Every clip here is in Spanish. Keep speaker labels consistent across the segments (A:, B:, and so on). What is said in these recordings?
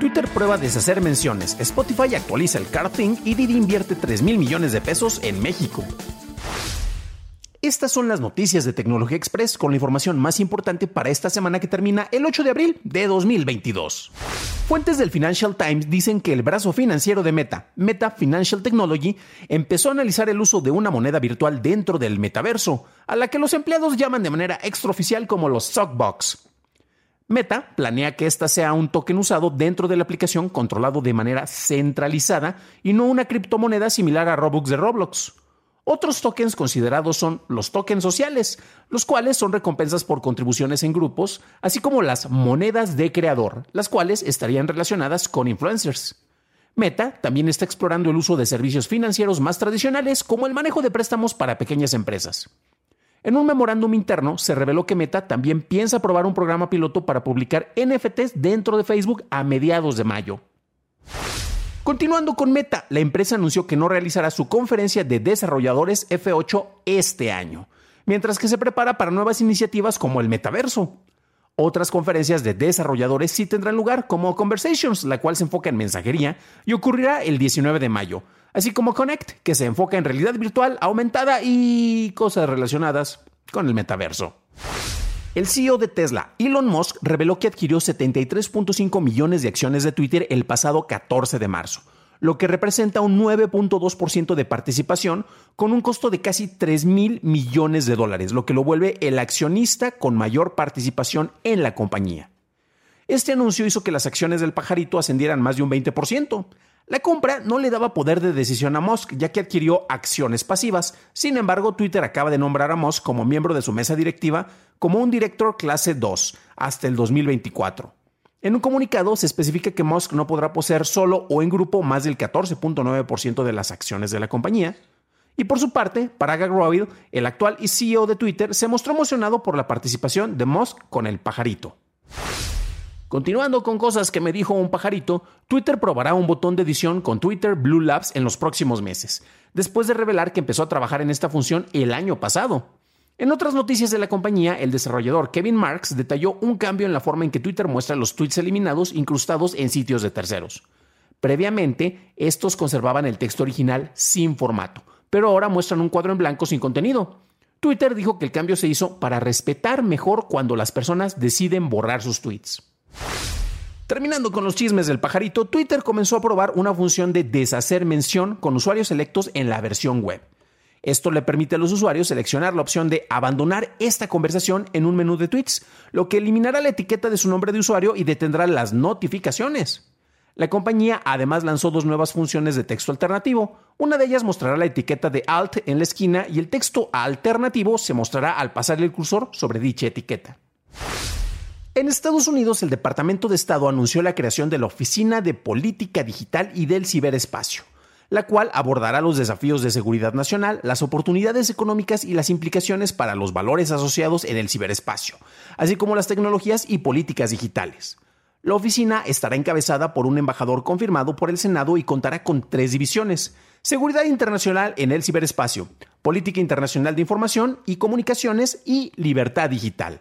A: Twitter prueba deshacer menciones, Spotify actualiza el car thing y Didi invierte 3 mil millones de pesos en México. Estas son las noticias de Tecnología Express con la información más importante para esta semana que termina el 8 de abril de 2022. Fuentes del Financial Times dicen que el brazo financiero de Meta, Meta Financial Technology, empezó a analizar el uso de una moneda virtual dentro del metaverso, a la que los empleados llaman de manera extraoficial como los Sockbox. Meta planea que esta sea un token usado dentro de la aplicación controlado de manera centralizada y no una criptomoneda similar a Robux de Roblox. Otros tokens considerados son los tokens sociales, los cuales son recompensas por contribuciones en grupos, así como las monedas de creador, las cuales estarían relacionadas con influencers. Meta también está explorando el uso de servicios financieros más tradicionales como el manejo de préstamos para pequeñas empresas. En un memorándum interno se reveló que Meta también piensa probar un programa piloto para publicar NFTs dentro de Facebook a mediados de mayo. Continuando con Meta, la empresa anunció que no realizará su conferencia de desarrolladores F8 este año, mientras que se prepara para nuevas iniciativas como el metaverso. Otras conferencias de desarrolladores sí tendrán lugar, como Conversations, la cual se enfoca en mensajería y ocurrirá el 19 de mayo, así como Connect, que se enfoca en realidad virtual aumentada y cosas relacionadas con el metaverso. El CEO de Tesla, Elon Musk, reveló que adquirió 73.5 millones de acciones de Twitter el pasado 14 de marzo, lo que representa un 9.2% de participación con un costo de casi 3 mil millones de dólares, lo que lo vuelve el accionista con mayor participación en la compañía. Este anuncio hizo que las acciones del pajarito ascendieran más de un 20%. La compra no le daba poder de decisión a Musk, ya que adquirió acciones pasivas. Sin embargo, Twitter acaba de nombrar a Musk como miembro de su mesa directiva como un director clase 2 hasta el 2024. En un comunicado se especifica que Musk no podrá poseer solo o en grupo más del 14.9% de las acciones de la compañía. Y por su parte, Parag Agrawal, el actual CEO de Twitter, se mostró emocionado por la participación de Musk con el pajarito. Continuando con cosas que me dijo un pajarito, Twitter probará un botón de edición con Twitter Blue Labs en los próximos meses, después de revelar que empezó a trabajar en esta función el año pasado. En otras noticias de la compañía, el desarrollador Kevin Marks detalló un cambio en la forma en que Twitter muestra los tweets eliminados incrustados en sitios de terceros. Previamente, estos conservaban el texto original sin formato, pero ahora muestran un cuadro en blanco sin contenido. Twitter dijo que el cambio se hizo para respetar mejor cuando las personas deciden borrar sus tweets. Terminando con los chismes del pajarito, Twitter comenzó a probar una función de deshacer mención con usuarios selectos en la versión web. Esto le permite a los usuarios seleccionar la opción de abandonar esta conversación en un menú de tweets, lo que eliminará la etiqueta de su nombre de usuario y detendrá las notificaciones. La compañía además lanzó dos nuevas funciones de texto alternativo. Una de ellas mostrará la etiqueta de alt en la esquina y el texto alternativo se mostrará al pasar el cursor sobre dicha etiqueta. En Estados Unidos, el Departamento de Estado anunció la creación de la Oficina de Política Digital y del Ciberespacio, la cual abordará los desafíos de seguridad nacional, las oportunidades económicas y las implicaciones para los valores asociados en el ciberespacio, así como las tecnologías y políticas digitales. La oficina estará encabezada por un embajador confirmado por el Senado y contará con tres divisiones. Seguridad internacional en el ciberespacio, política internacional de información y comunicaciones y libertad digital.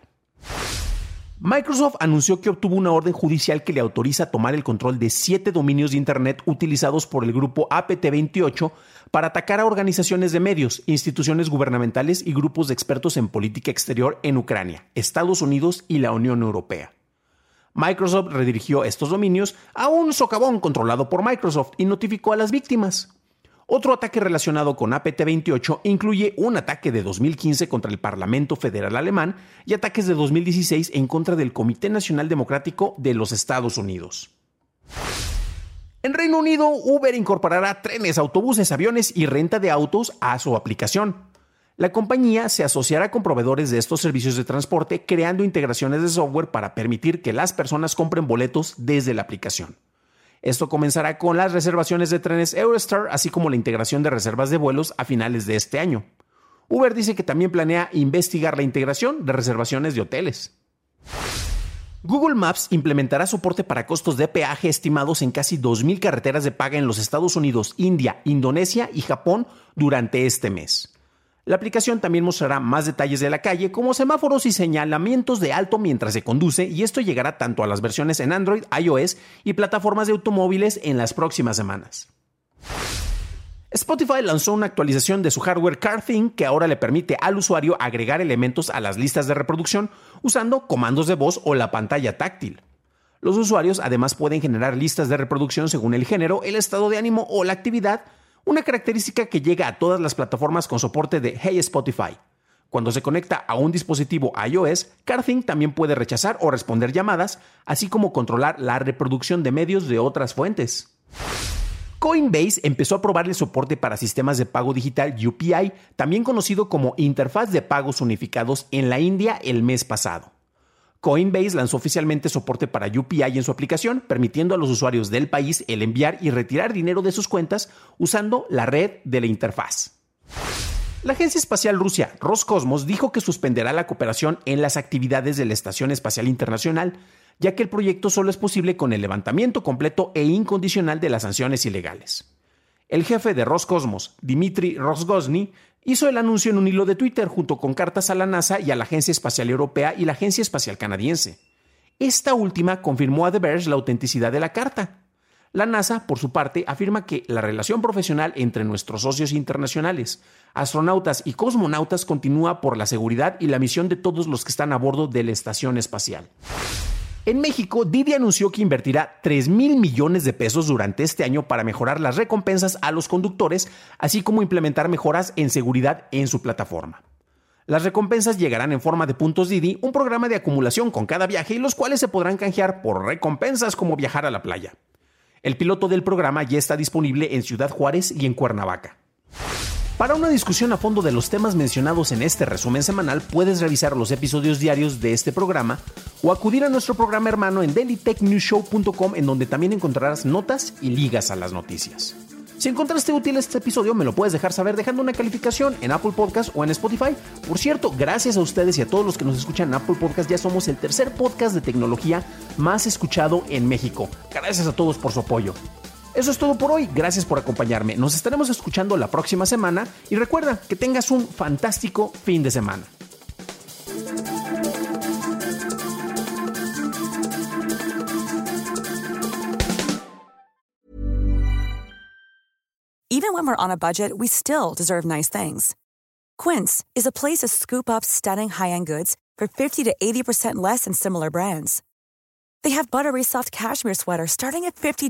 A: Microsoft anunció que obtuvo una orden judicial que le autoriza tomar el control de siete dominios de Internet utilizados por el grupo APT28 para atacar a organizaciones de medios, instituciones gubernamentales y grupos de expertos en política exterior en Ucrania, Estados Unidos y la Unión Europea. Microsoft redirigió estos dominios a un socavón controlado por Microsoft y notificó a las víctimas. Otro ataque relacionado con APT-28 incluye un ataque de 2015 contra el Parlamento Federal Alemán y ataques de 2016 en contra del Comité Nacional Democrático de los Estados Unidos. En Reino Unido, Uber incorporará trenes, autobuses, aviones y renta de autos a su aplicación. La compañía se asociará con proveedores de estos servicios de transporte creando integraciones de software para permitir que las personas compren boletos desde la aplicación. Esto comenzará con las reservaciones de trenes Eurostar, así como la integración de reservas de vuelos a finales de este año. Uber dice que también planea investigar la integración de reservaciones de hoteles. Google Maps implementará soporte para costos de peaje estimados en casi 2.000 carreteras de paga en los Estados Unidos, India, Indonesia y Japón durante este mes. La aplicación también mostrará más detalles de la calle, como semáforos y señalamientos de alto mientras se conduce, y esto llegará tanto a las versiones en Android, iOS y plataformas de automóviles en las próximas semanas. Spotify lanzó una actualización de su hardware CarThing que ahora le permite al usuario agregar elementos a las listas de reproducción usando comandos de voz o la pantalla táctil. Los usuarios además pueden generar listas de reproducción según el género, el estado de ánimo o la actividad, una característica que llega a todas las plataformas con soporte de Hey Spotify. Cuando se conecta a un dispositivo iOS, CarThing también puede rechazar o responder llamadas, así como controlar la reproducción de medios de otras fuentes. Coinbase empezó a probar el soporte para sistemas de pago digital UPI, también conocido como Interfaz de Pagos Unificados, en la India el mes pasado. Coinbase lanzó oficialmente soporte para UPI en su aplicación, permitiendo a los usuarios del país el enviar y retirar dinero de sus cuentas usando la red de la interfaz. La Agencia Espacial Rusia, Roscosmos, dijo que suspenderá la cooperación en las actividades de la Estación Espacial Internacional, ya que el proyecto solo es posible con el levantamiento completo e incondicional de las sanciones ilegales. El jefe de Roscosmos, Dmitry Rosgozny, hizo el anuncio en un hilo de Twitter junto con cartas a la NASA y a la Agencia Espacial Europea y la Agencia Espacial Canadiense. Esta última confirmó a The Verge la autenticidad de la carta. La NASA, por su parte, afirma que la relación profesional entre nuestros socios internacionales, astronautas y cosmonautas continúa por la seguridad y la misión de todos los que están a bordo de la estación espacial. En México, Didi anunció que invertirá 3 mil millones de pesos durante este año para mejorar las recompensas a los conductores, así como implementar mejoras en seguridad en su plataforma. Las recompensas llegarán en forma de puntos Didi, un programa de acumulación con cada viaje y los cuales se podrán canjear por recompensas como viajar a la playa. El piloto del programa ya está disponible en Ciudad Juárez y en Cuernavaca. Para una discusión a fondo de los temas mencionados en este resumen semanal, puedes revisar los episodios diarios de este programa o acudir a nuestro programa hermano en dailytechnewshow.com en donde también encontrarás notas y ligas a las noticias. Si encontraste útil este episodio, me lo puedes dejar saber dejando una calificación en Apple Podcast o en Spotify. Por cierto, gracias a ustedes y a todos los que nos escuchan en Apple Podcast, ya somos el tercer podcast de tecnología más escuchado en México. Gracias a todos por su apoyo. Eso es todo por hoy. Gracias por acompañarme. Nos estaremos escuchando la próxima semana y recuerda que tengas un fantástico fin de semana.
B: Even when we're on a budget, we still deserve nice things. Quince is a place to scoop up stunning high-end goods for 50 to 80% less than similar brands. They have buttery soft cashmere sweaters starting at $50